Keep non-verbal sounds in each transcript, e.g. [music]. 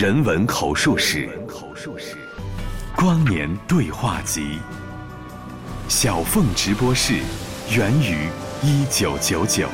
人文口述史，光年对话集，小凤直播室，源于一九九九。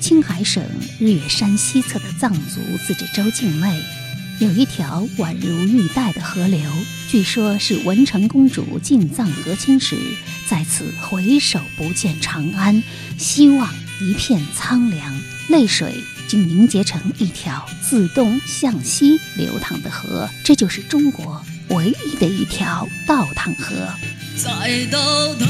青海省日月山西侧的藏族自治州境内，有一条宛如玉带的河流，据说是文成公主进藏和亲时，在此回首不见长安，希望一片苍凉，泪水竟凝结成一条自动向西流淌的河。这就是中国唯一的一条倒淌河。在倒淌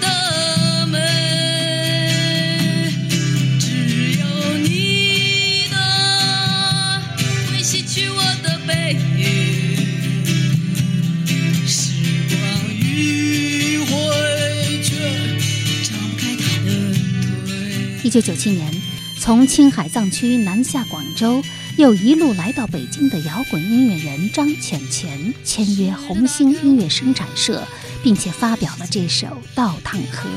的美。只有你的会洗去我的背，时光迂回却张不开它的腿。一九九七年，从青海藏区南下广州，又一路来到北京的摇滚音乐人张浅浅签约红星音乐生产社，并且发表了这首《倒淌河》。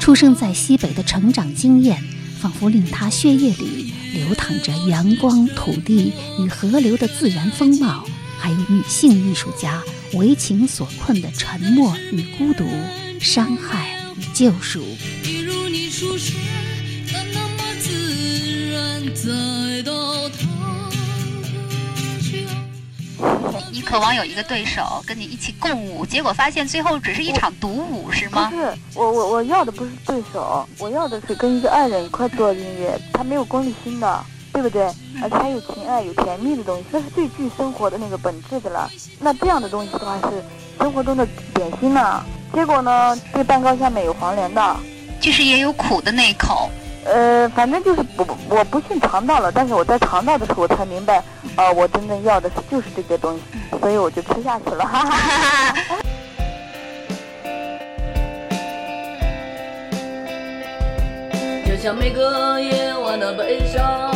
出生在西北的成长经验，仿佛令他血液里流淌着阳光、土地与河流的自然风貌，还有女性艺术家为情所困的沉默与孤独、伤害与救赎。一如你熟睡你渴望有一个对手跟你一起共舞，结果发现最后只是一场独舞，是吗不？是，我我我要的不是对手，我要的是跟一个爱人一块做音乐，他没有功利心的，对不对？而且还有情爱、有甜蜜的东西，那是最具生活的那个本质的了。那这样的东西的话是生活中的点心呢。结果呢，这蛋糕下面有黄连的，就是也有苦的那一口。呃，反正就是不我不信肠道了，但是我在肠道的时候我才明白，呃，我真正要的是就是这个东西，所以我就吃下去了，哈哈哈。就像每个夜晚的悲伤，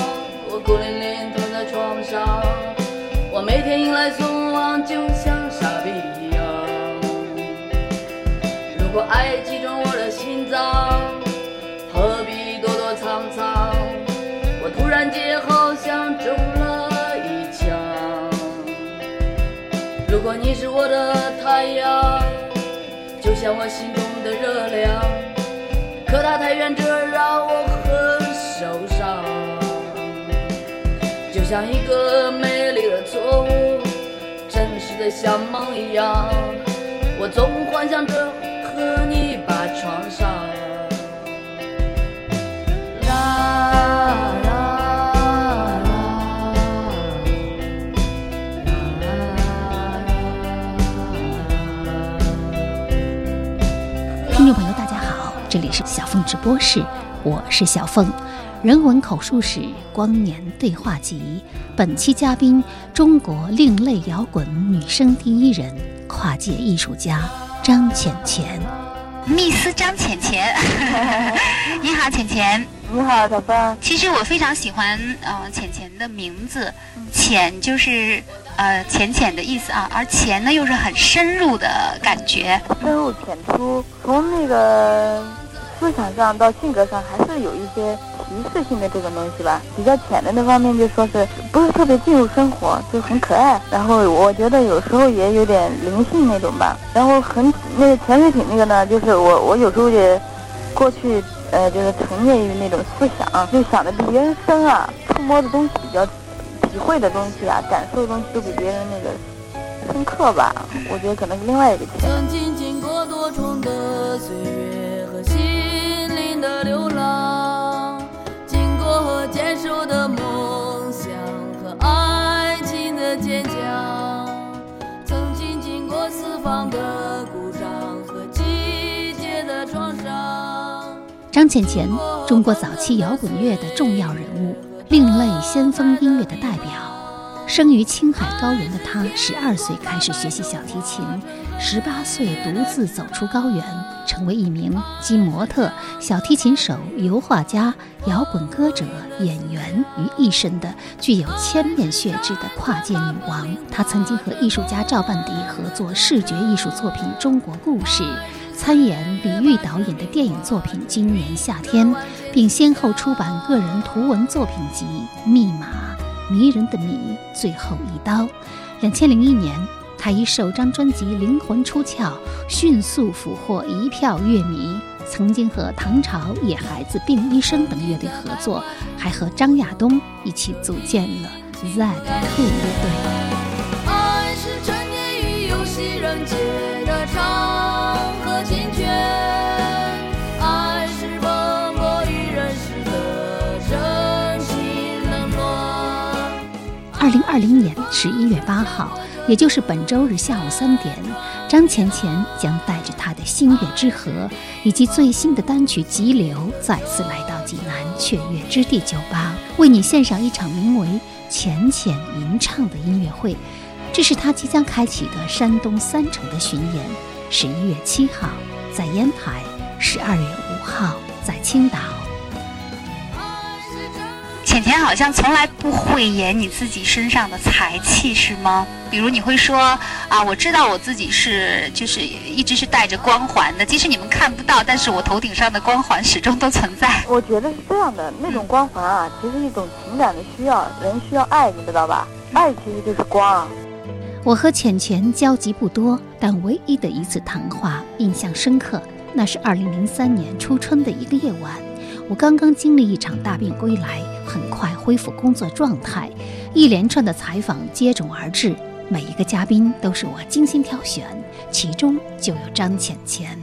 我孤零零躺在床上，我每天迎来送往，就像傻逼一样。如果爱击中我的心脏，如果你是我的太阳，就像我心中的热量。可它太远，这让我很受伤。就像一个美丽的错误，真实的像梦一样。我总幻想着里是小凤直播室，我是小凤。人文口述史光年对话集，本期嘉宾中国另类摇滚女声第一人，跨界艺术家张浅浅。密斯张浅浅，[laughs] 你好，浅浅。你好，小芬。其实我非常喜欢呃浅浅的名字，浅就是呃浅浅的意思啊，而浅呢又是很深入的感觉。深入浅出，从那个思想上到性格上，还是有一些提示性的这种东西吧。比较浅的那方面，就说是不是特别进入生活，就很可爱。然后我觉得有时候也有点灵性那种吧。然后很那个潜水艇那个呢，就是我我有时候也过去。呃，就是沉溺于那种思想，就想的比别人深啊，触摸的东西比较，体会的东西啊，感受的东西都比别人那个深刻吧。我觉得可能是另外一个层曾经经过多重的岁月的流浪，经过和坚守的梦想和爱情的坚强，曾经经过四方的鼓掌和季节的创伤。张浅浅，中国早期摇滚乐的重要人物，另类先锋音乐的代表。生于青海高原的他，十二岁开始学习小提琴，十八岁独自走出高原，成为一名集模特、小提琴手、油画家、摇滚歌者、演员于一身的具有千面血质的跨界女王。她曾经和艺术家赵半迪合作视觉艺术作品《中国故事》。参演李玉导演的电影作品《今年夏天》，并先后出版个人图文作品集《密码》《迷人的谜》《最后一刀》。两千零一年，他以首张专辑《灵魂出窍》迅速俘获一票乐迷。曾经和唐朝野孩子、病医生等乐队合作，还和张亚东一起组建了 Z Two 乐队。爱是沉溺于游戏人间的长河清泉，二零二零年十一月八号，也就是本周日下午三点，张浅浅将带着她的《星月之河》以及最新的单曲《急流》，再次来到济南雀跃之地酒吧，为你献上一场名为《浅浅吟唱》的音乐会。这是他即将开启的山东三城的巡演，十一月七号在烟台，十二月五号在青岛。浅浅好像从来不讳言你自己身上的才气，是吗？比如你会说啊，我知道我自己是就是一直是带着光环的，即使你们看不到，但是我头顶上的光环始终都存在。我觉得是这样的，那种光环啊，其实一种情感的需要，人需要爱，你知道吧？爱其实就是光。我和浅浅交集不多，但唯一的一次谈话印象深刻。那是二零零三年初春的一个夜晚，我刚刚经历一场大病归来，很快恢复工作状态，一连串的采访接踵而至，每一个嘉宾都是我精心挑选，其中就有张浅浅。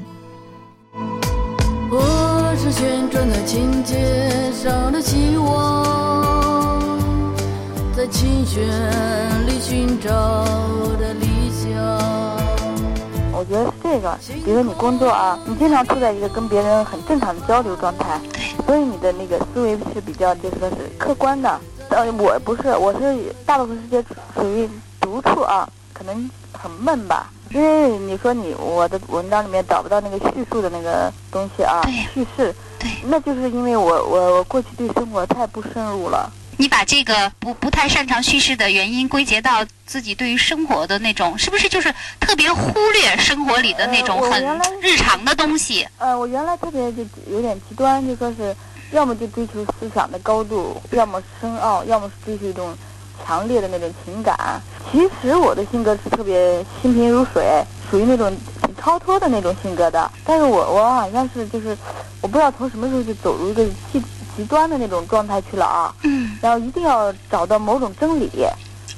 我是旋转的琴键上的希望，在琴弦里寻找我的理想。我觉得是这个，比如说你工作啊，你经常处在一个跟别人很正常的交流状态，所以你的那个思维是比较就是说是客观的。呃，我不是，我是大部分时间属于独处啊，可能很闷吧。因为你说你我的文章里面找不到那个叙述的那个东西啊，叙事，对，那就是因为我我我过去对生活太不深入了。你把这个不不太擅长叙事的原因归结到自己对于生活的那种，是不是就是特别忽略生活里的那种很日常的东西？呃，我原来特别就有点极端，就说是要么就追求思想的高度，要么深奥，要么是追求一种强烈的那种情感。其实我的性格是特别心平如水，属于那种挺超脱的那种性格的。但是我我好像是就是我不知道从什么时候就走入一个极极端的那种状态去了啊。嗯。然后一定要找到某种真理，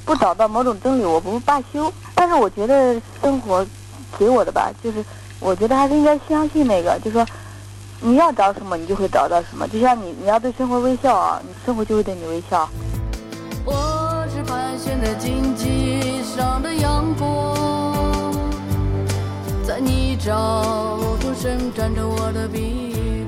不找到某种真理，我不罢休。但是我觉得生活给我的吧，就是我觉得还是应该相信那个，就是说你要找什么，你就会找到什么。就像你，你要对生活微笑啊，你生活就会对你微笑。我是盘旋在荆棘上的阳光，在泥沼中伸展着我的臂。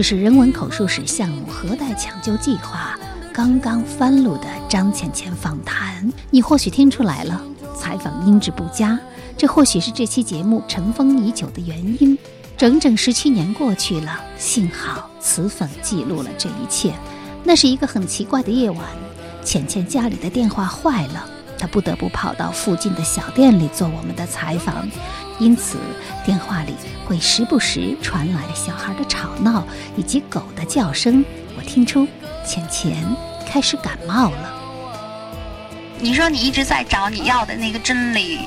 这是人文口述史项目核带抢救计划刚刚翻录的张浅浅访谈。你或许听出来了，采访音质不佳，这或许是这期节目尘封已久的原因。整整十七年过去了，幸好磁粉记录了这一切。那是一个很奇怪的夜晚，浅浅家里的电话坏了，她不得不跑到附近的小店里做我们的采访，因此电话里会时不时传来小孩的吵闹以及狗的叫声。我听出浅浅开始感冒了。你说你一直在找你要的那个真理，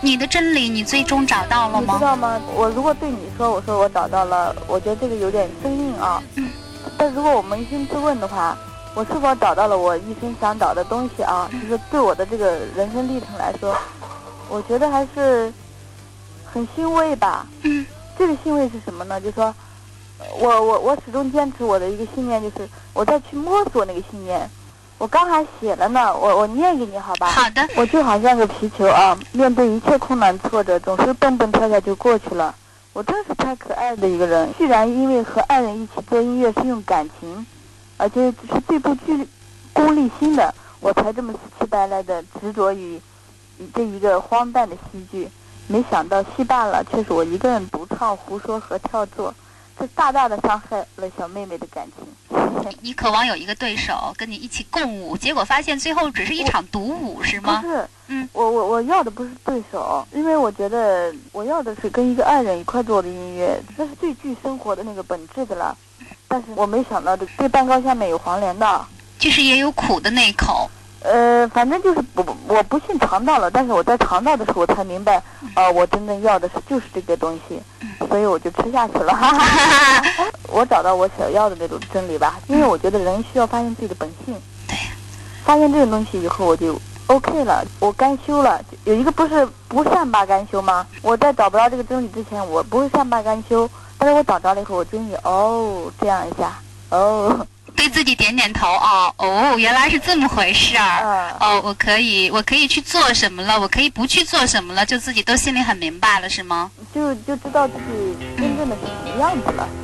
你的真理你最终找到了吗？你知道吗？我如果对你说，我说我找到了，我觉得这个有点生硬啊。嗯。但如果我扪心自问的话，我是否找到了我一生想找的东西啊？就是对我的这个人生历程来说，我觉得还是很欣慰吧。嗯。这个欣慰是什么呢？就是说，我我我始终坚持我的一个信念，就是我在去摸索那个信念。我刚还写了呢，我我念给你好吧？好的。我就好像个皮球啊，面对一切困难挫折，总是蹦蹦跳跳就过去了。我真是太可爱的一个人，居然因为和爱人一起做音乐是用感情，而且只是最不具功利心的，我才这么死乞白赖的执着于这一个荒诞的戏剧。没想到戏罢了，却是我一个人独唱、胡说和跳作，这大大的伤害了小妹妹的感情。[laughs] 你渴望有一个对手跟你一起共舞，结果发现最后只是一场独舞，是吗？不是，嗯，我我我要的不是对手，因为我觉得我要的是跟一个爱人一块做的音乐，这是最具生活的那个本质的了。但是我没想到这这蛋糕下面有黄连的，就是也有苦的那一口。呃，反正就是不，我不信肠道了，但是我在肠道的时候，我才明白，呃，我真正要的是就是这个东西，所以我就吃下去了。[laughs] 我找到我想要的那种真理吧，因为我觉得人需要发现自己的本性。对，发现这种东西以后，我就 OK 了，我甘休了。有一个不是不善罢甘休吗？我在找不到这个真理之前，我不会善罢甘休，但是我找着了以后，我终于哦这样一下，哦。[laughs] 对自己点点头哦哦，原来是这么回事儿。嗯哦，我可以，我可以去做什么了？我可以不去做什么了？就自己都心里很明白了，是吗？就就知道自己真正的是什么样子了。被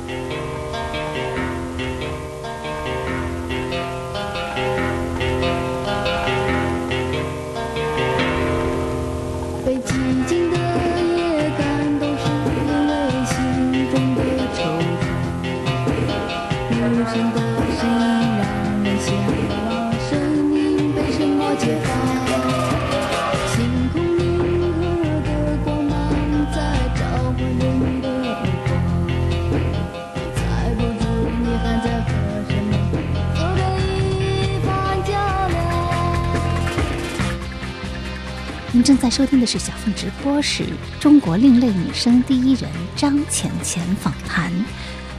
您正在收听的是小凤直播室中国另类女声第一人张浅浅访谈。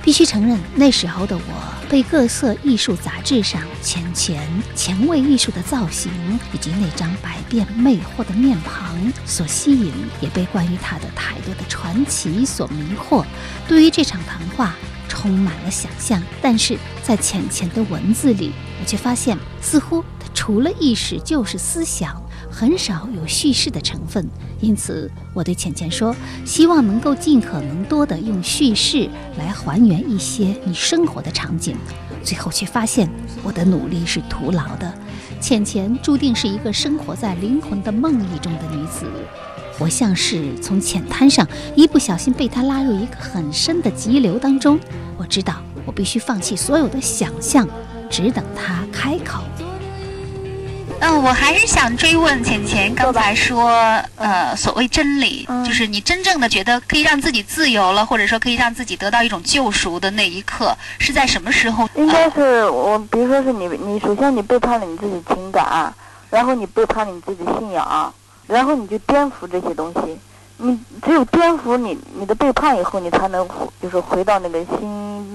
必须承认，那时候的我被各色艺术杂志上浅浅前卫艺术的造型以及那张百变魅惑的面庞所吸引，也被关于他的太多的传奇所迷惑。对于这场谈话，充满了想象，但是在浅浅的文字里，我却发现，似乎他除了意识就是思想。很少有叙事的成分，因此我对浅浅说，希望能够尽可能多的用叙事来还原一些你生活的场景。最后却发现我的努力是徒劳的，浅浅注定是一个生活在灵魂的梦呓中的女子。我像是从浅滩上一不小心被她拉入一个很深的急流当中。我知道我必须放弃所有的想象，只等她开口。嗯，我还是想追问浅浅刚才说，呃，所谓真理，嗯就是你真正的觉得可以让自己自由了，或者说可以让自己得到一种救赎的那一刻，是在什么时候？应该是我，比如说是你，你首先你背叛了你自己情感，然后你背叛了你自己信仰，然后你就颠覆这些东西。你只有颠覆你你的背叛以后，你才能就是回到那个心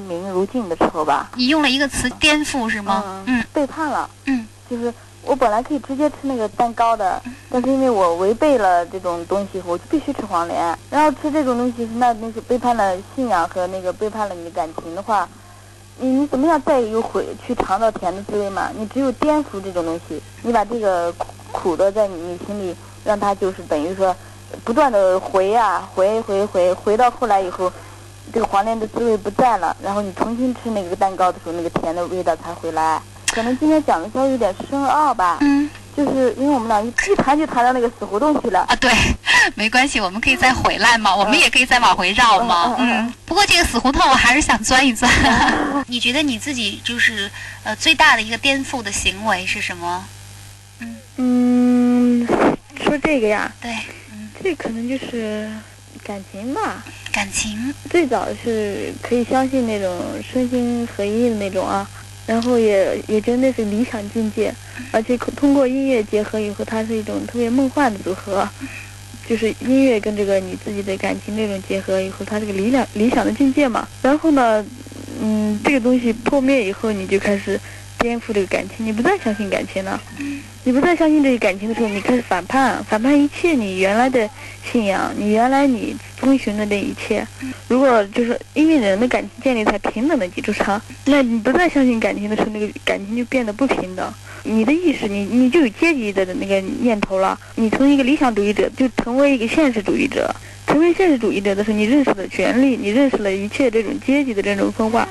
明如镜的时候吧。你用了一个词“颠覆”是吗？嗯背叛了，嗯，就是我本来可以直接吃那个蛋糕的，[laughs] 但是因为我违背了这种东西，我就必须吃黄连。然后吃这种东西那那是背叛了信仰和那个背叛了你的感情的话，你你怎么样再有回去尝到甜的滋味嘛？你只有颠覆这种东西，你把这个苦苦的在你心里，让它就是等于说不断的回呀、回回回回到后来以后，这个黄连的滋味不在了，然后你重新吃那个蛋糕的时候，那个甜的味道才回来。可能今天讲的稍微有点深奥吧，嗯就是因为我们俩一一谈就谈到那个死胡同去了。啊，对，[laughs] 没关系，我们可以再回来嘛，我们也可以再往回绕嘛。嗯嗯嗯嗯，不过这个死胡同我还是想钻一钻。[laughs] 你觉得你自己就是呃最大的一个颠覆的行为是什么？嗯，说这个呀，对，嗯，这可能就是感情吧。感情，最早是可以相信那种身心合一的那种啊，然后也也觉得那是理想境界，而且通过音乐结合以后，它是一种特别梦幻的组合，就是音乐跟这个你自己的感情那种结合以后，它是个理想理想的境界嘛。然后呢，嗯，这个东西破灭以后，你就开始颠覆这个感情，你不再相信感情了。你不再相信这个感情的时候，你开始反叛，反叛一切你原来的信仰，你原来你遵循的这一切。如果就是因为人的感情建立在平等的基础上，那你不再相信感情的时候，那个感情就变得不平等。你的意识，你你就有阶级的那个念头了。你从一个理想主义者，就成为一个现实主义者。成为现实主义者的时候，你认识了权利，你认识了一切这种阶级的这种分化。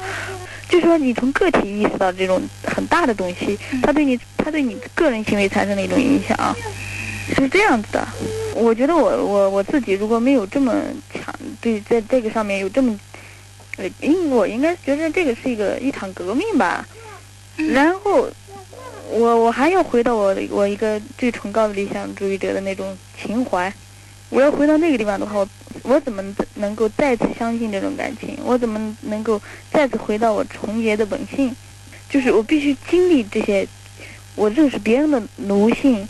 就说你从个体意识到这种很大的东西，它对你，它对你个人行为产生的一种影响，是这样子的。我觉得我我我自己如果没有这么强对在这个上面有这么，呃，应我应该觉得这个是一个一场革命吧。然后我我还要回到我的我一个最崇高的理想主义者的那种情怀。我要回到那个地方的话，我我怎么能够再次相信这种感情？我怎么能够再次回到我纯洁的本性？就是我必须经历这些，我认识别人的奴性，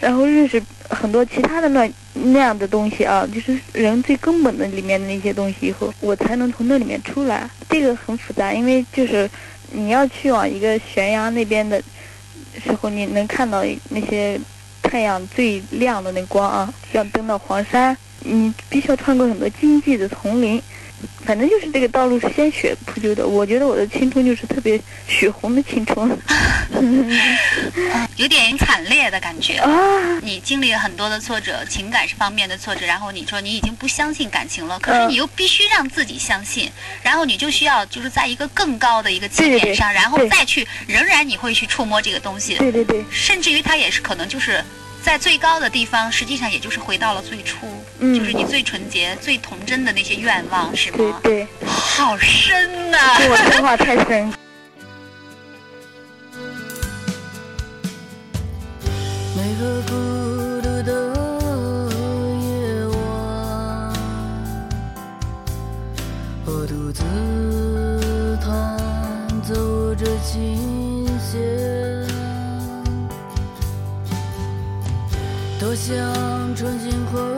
然后认识很多其他的那那样的东西啊，就是人最根本的里面的那些东西以后，我才能从那里面出来。这个很复杂，因为就是你要去往一个悬崖那边的时候，你能看到那些。太阳最亮的那光啊，要登到黄山，你必须要穿过很多荆棘的丛林，反正就是这个道路是鲜血铺就的。我觉得我的青春就是特别血红的青春，[laughs] 有点惨烈的感觉。啊，你经历了很多的挫折，情感方面的挫折，然后你说你已经不相信感情了，可是嗯你又必须让自己相信，然后你就需要就是在一个更高的一个起对对对。点上，然后再去，仍然你会去触摸这个东西，对对对，甚至于它也是可能就是在最高的地方，实际上也就是回到了最初，嗯就是你最纯洁、最童真的那些愿望，是吗？对对，好深呐、跟我说话太深。[laughs] 每个孤独的夜晚，我独自弹奏着琴弦，我想重新回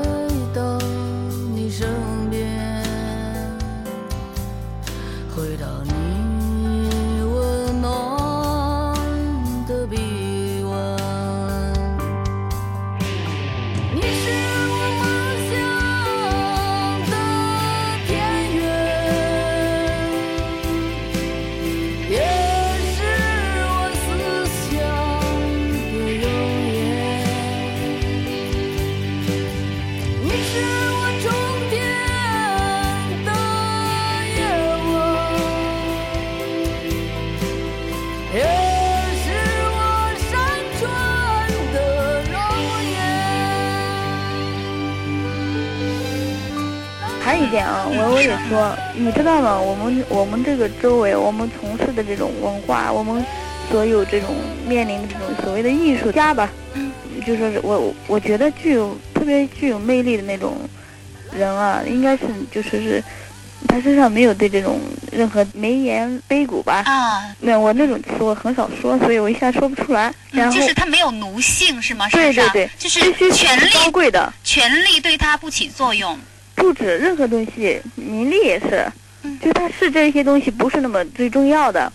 我我也说，你知道吗？我们我们这个周围，我们从事的这种文化，我们所有这种面临的这种所谓的艺术家吧，就说是我我觉得具有特别具有魅力的那种人啊，应该是就说是他身上没有对这种任何眉眼悲骨吧。啊，那我那种词我很少说，所以我一下说不出来。然嗯，后就是他没有奴性是吗？对身上对对，就是权力高，贵的。权力对他不起作用。不止任何东西，名利也是。嗯，就他是这些东西不是那么最重要的。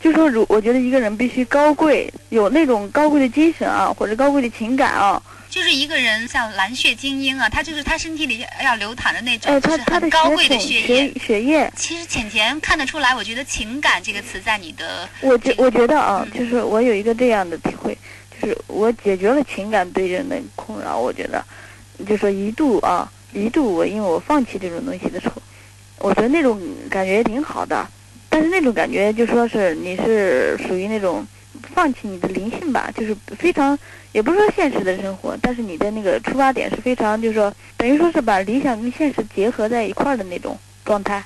就说如我觉得一个人必须高贵，有那种高贵的精神啊，或者高贵的情感啊，就是一个人像蓝血精英啊，他就是他身体里要流淌的那种，呃，就是他他的很高贵的血血液。统。血血液，其实浅浅看得出来，我觉得“情感”这个词在你的我觉我觉得啊，嗯就是我有一个这样的体会，就是我解决了情感对人的困扰，我觉得，就说一度啊，一度我因为我放弃这种东西的时候，[laughs] 我觉得那种感觉挺好的，但是那种感觉就说是你是属于那种放弃你的灵性吧，就是非常也不是说现实的生活，但是你的那个出发点是非常就是说等于说是把理想跟现实结合在一块儿的那种状态，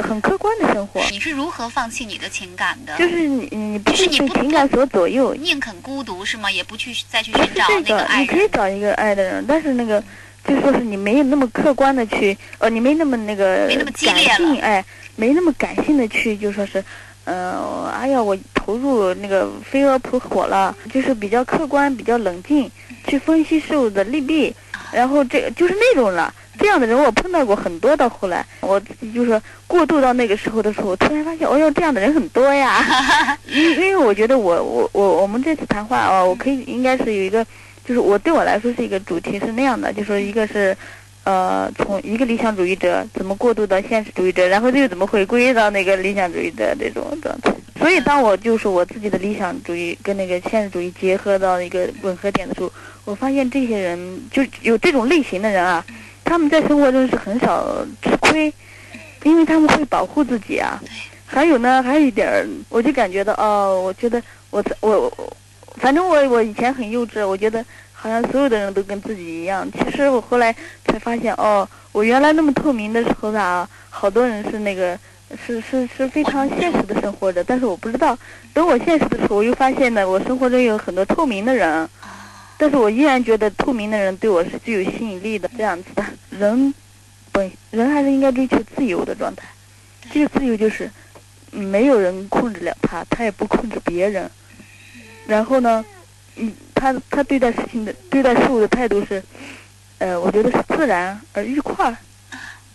很客观的生活，你是如何放弃你的情感的？就是你你不是被情感所左右，宁肯孤独是吗？也不去再去寻找这个，那个爱你可以。找一个爱的人，但是那个就说是你没有那么客观的去，呃，你没那么那个没那么激感性，哎，没那么感性的去就说是，呃，哎呀，我投入那个飞蛾扑火了，就是比较客观、比较冷静，去分析事物的利弊，然后这就是那种了。这样的人我碰到过很多，到后来我自己就是过渡到那个时候的时候，我突然发现，哦哟，这样的人很多呀。[laughs] 因因为我觉得我我我我们这次谈话啊，我可以应该是有一个，就是我对我来说是一个主题是那样的，就说一个是，呃，从一个理想主义者怎么过渡到现实主义者，然后又怎么回归到那个理想主义的这种状态。所以当我就是我自己的理想主义跟那个现实主义结合到一个吻合点的时候，我发现这些人就有这种类型的人啊，他们在生活中是很少吃亏，因为他们会保护自己啊。还有呢，还有一点儿，我就感觉到哦，我觉得我我我，反正我我以前很幼稚，我觉得好像所有的人都跟自己一样。其实我后来才发现，哦，我原来那么透明的时候啊，好多人是那个是是是非常现实的生活着，但是我不知道。等我现实的时候，我又发现呢，我生活中有很多透明的人，但是我依然觉得透明的人对我是具有吸引力的。这样子的人本人还是应该追求自由的状态，这个自由就是。没有人控制了他，他也不控制别人。然后呢，嗯，他他对待事情的对待事物的态度是，呃，我觉得是自然而愉快、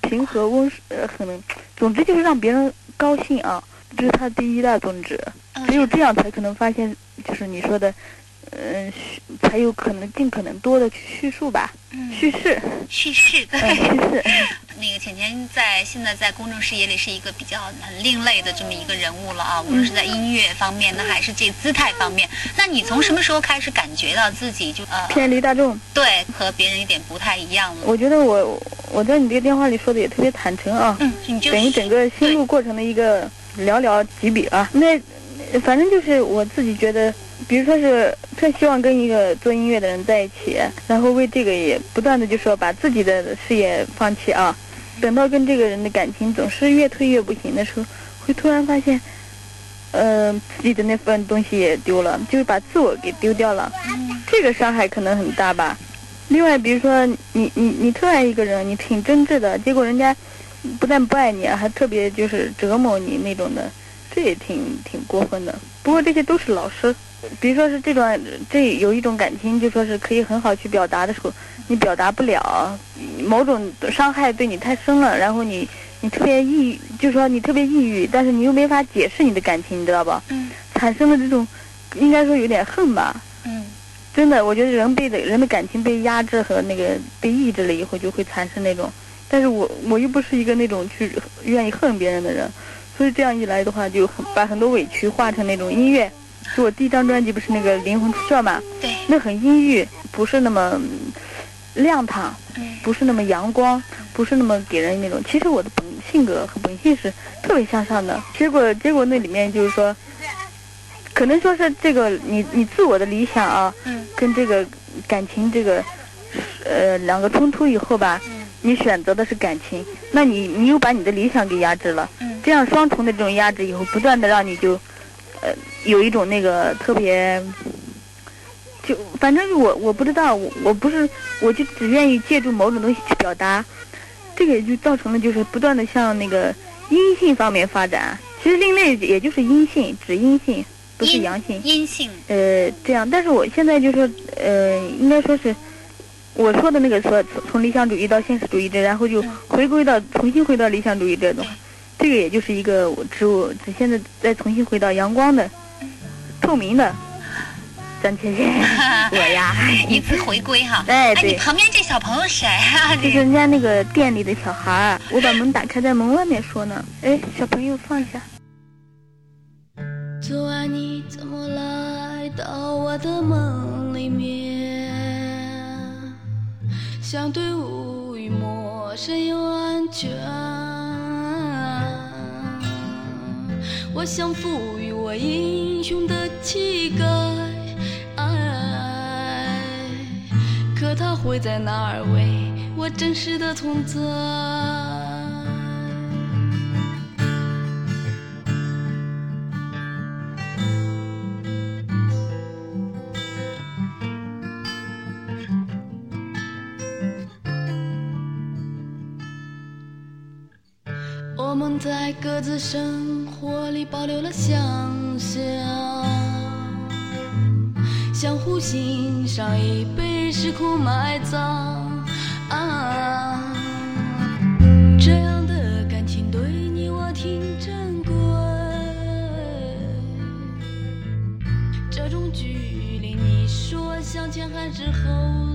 平和温呃，很，总之就是让别人高兴啊，这是他第一大宗旨。嗯只有这样才可能发现，就是你说的，嗯、叙才有可能尽可能多的去叙述吧，嗯叙事，叙事 [laughs] 对。嗯，叙事。[laughs] 那个浅浅在现在在公众视野里是一个比较很另类的这么一个人物了啊，无论是在音乐方面呢，还是这姿态方面。那你从什么时候开始感觉到自己就呃偏离大众。对和别人有点不太一样了？我觉得我我在你这个电话里说的也特别坦诚啊，嗯，你就等于整个心路过程的一个寥寥几笔啊。那反正就是我自己觉得，比如说是特希望跟一个做音乐的人在一起，然后为这个也不断的就说把自己的事业放弃啊。等到跟这个人的感情总是越推越不行的时候，会突然发现，呃，自己的那份东西也丢了，就是把自我给丢掉了。这个伤害可能很大吧。另外，比如说你你你特爱一个人，你挺真挚的，结果人家不但不爱你，还特别就是折磨你那种的，这也挺挺过分的。不过这些都是老师，比如说是这种这有一种感情，就说是可以很好去表达的时候，你表达不了，某种伤害对你太深了，然后你你特别抑郁，就说你特别抑郁，但是你又没法解释你的感情，你知道吧？嗯产生了这种，应该说有点恨吧。嗯真的，我觉得人被的人的感情被压制和那个被抑制了以后，就会产生那种。但是我我又不是一个那种去愿意恨别人的人，所以这样一来的话，就很把很多委屈化成那种音乐。就我第一张专辑不是那个灵魂出窍嘛，对。那很阴郁，不是那么嗯亮堂，嗯不是那么阳光，不是那么给人那种。其实我的本性格和本性是特别向上的，结果结果那里面就是说，可能说是这个你你自我的理想啊，嗯。跟这个感情这个呃两个冲突以后吧，嗯。你选择的是感情，那你你又把你的理想给压制了，嗯。这样双重的这种压制以后，不断的让你就呃有一种那个特别。就反正我我不知道，我我不是，我就只愿意借助某种东西去表达，这个也就造成了就是不断的向那个阴性方面发展。其实另类也就是阴性，指阴性，不是阳性。阴性呃，这样，但是我现在就说，呃，应该说是我说的那个说从从理想主义到现实主义者，然后就回归到重新回到理想主义这种，这个也就是一个我只我只现在再重新回到阳光的、透明的张倩倩，[laughs] 我呀，[laughs] 一次回归哈。哎对你旁边这小朋友谁啊？这是人家那个店里的小孩儿，我把门打开，在门外面说呢。哎，小朋友放下。昨晚你怎么来到我的梦里面？像对无语陌生又安全。我想赋予我英雄的气概，可他会在哪儿为我真实的存在？我们在各自生保留了想象，相互欣赏已被时空埋葬啊。这样的感情对你我挺珍贵，这种距离，你说向前还是后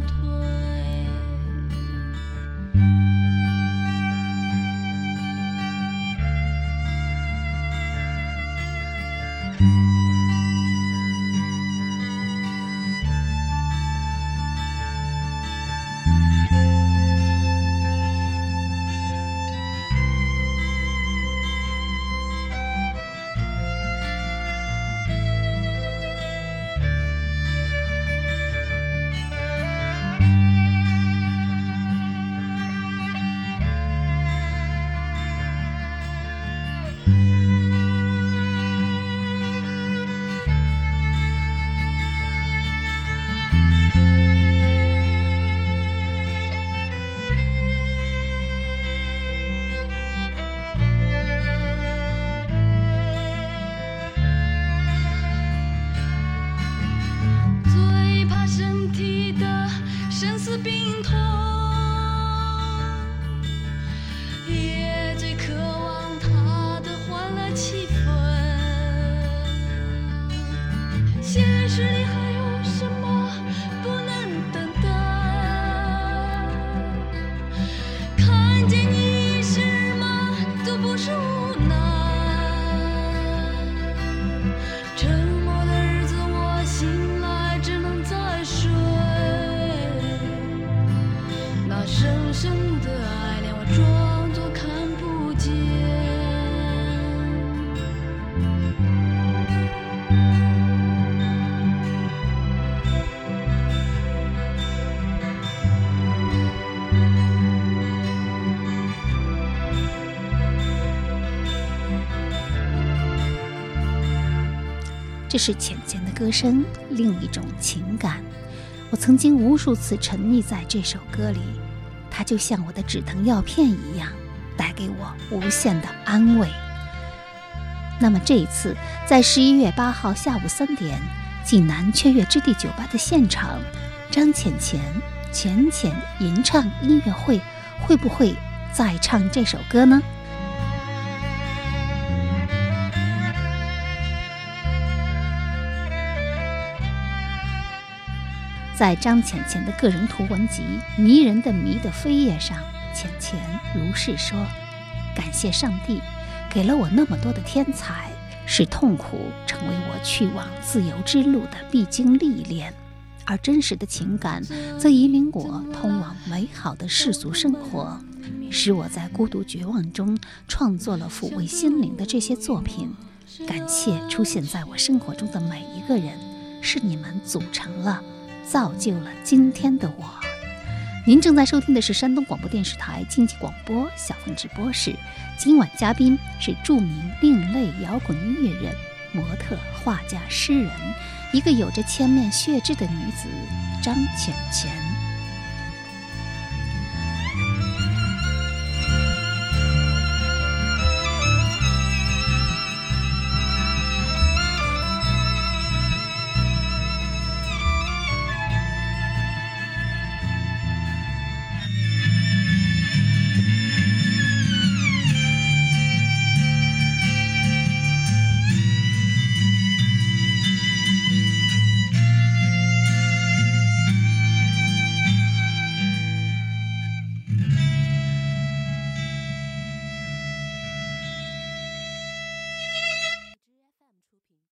是浅浅的歌声，另一种情感。我曾经无数次沉溺在这首歌里，它就像我的止疼药片一样，带给我无限的安慰。那么这一次，在十一月八号下午三点，济南雀跃之地酒吧的现场，张浅浅浅浅吟唱音乐会，会不会再唱这首歌呢？在张浅浅的个人图文集《迷人的迷》的扉页上，浅浅如是说：“感谢上帝，给了我那么多的天才，使痛苦成为我去往自由之路的必经历练，而真实的情感则引领我通往美好的世俗生活，使我在孤独绝望中创作了抚慰心灵的这些作品。感谢出现在我生活中的每一个人，是你们组成了。”造就了今天的我。您正在收听的是山东广播电视台经济广播小凤直播室，今晚嘉宾是著名另类摇滚音乐人、模特、画家、诗人，一个有着千面血痣的女子张浅浅。